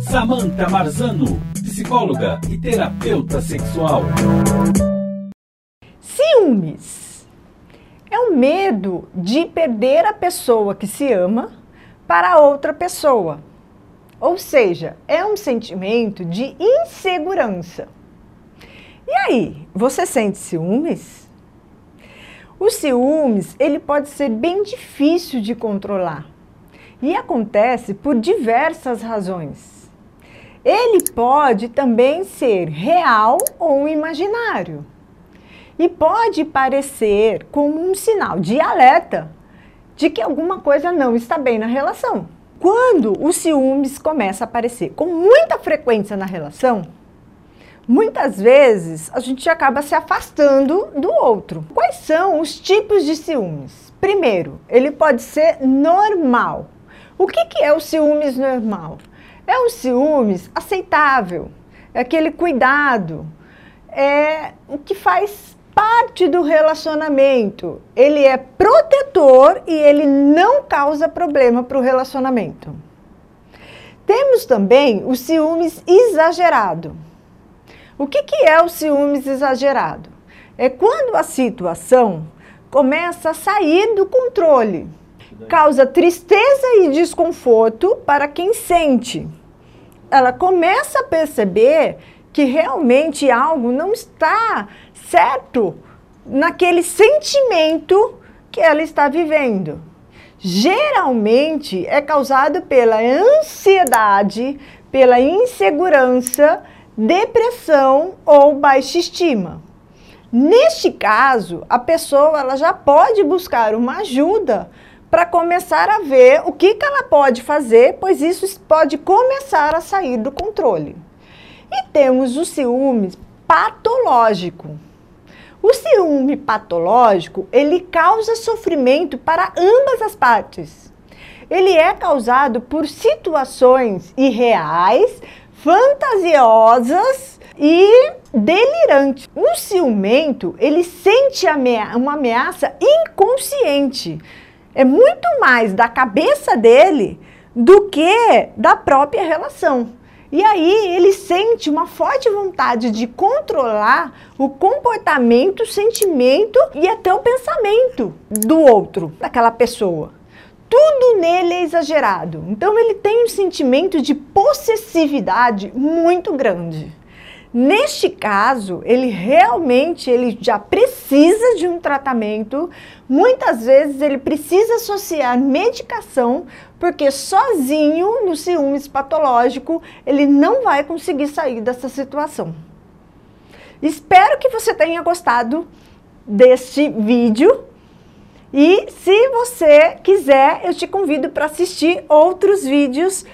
Samantha Marzano, psicóloga e terapeuta sexual. Ciúmes é o medo de perder a pessoa que se ama para outra pessoa. Ou seja, é um sentimento de insegurança. E aí, você sente ciúmes? O ciúmes, ele pode ser bem difícil de controlar. E acontece por diversas razões. Ele pode também ser real ou imaginário. E pode parecer como um sinal de alerta de que alguma coisa não está bem na relação. Quando o ciúmes começa a aparecer com muita frequência na relação, muitas vezes a gente acaba se afastando do outro. Quais são os tipos de ciúmes? Primeiro, ele pode ser normal. O que, que é o ciúmes normal? É o ciúmes aceitável, é aquele cuidado, é o que faz parte do relacionamento. Ele é protetor e ele não causa problema para o relacionamento. Temos também o ciúmes exagerado. O que, que é o ciúmes exagerado? É quando a situação começa a sair do controle, causa tristeza e desconforto para quem sente. Ela começa a perceber que realmente algo não está certo naquele sentimento que ela está vivendo. Geralmente é causado pela ansiedade, pela insegurança, depressão ou baixa estima. Neste caso, a pessoa ela já pode buscar uma ajuda para começar a ver o que, que ela pode fazer, pois isso pode começar a sair do controle. E temos o ciúme patológico. O ciúme patológico, ele causa sofrimento para ambas as partes. Ele é causado por situações irreais, fantasiosas e delirantes. O ciumento, ele sente uma ameaça inconsciente. É muito mais da cabeça dele do que da própria relação. E aí ele sente uma forte vontade de controlar o comportamento, o sentimento e até o pensamento do outro, daquela pessoa. Tudo nele é exagerado. Então ele tem um sentimento de possessividade muito grande. Neste caso, ele realmente ele já precisa de um tratamento. Muitas vezes ele precisa associar medicação, porque sozinho no ciúmes patológico ele não vai conseguir sair dessa situação. Espero que você tenha gostado deste vídeo. E se você quiser, eu te convido para assistir outros vídeos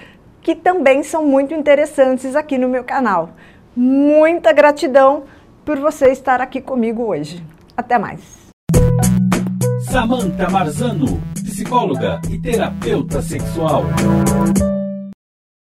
que também são muito interessantes aqui no meu canal. Muita gratidão por você estar aqui comigo hoje. Até mais. Samantha Marzano, psicóloga e terapeuta sexual.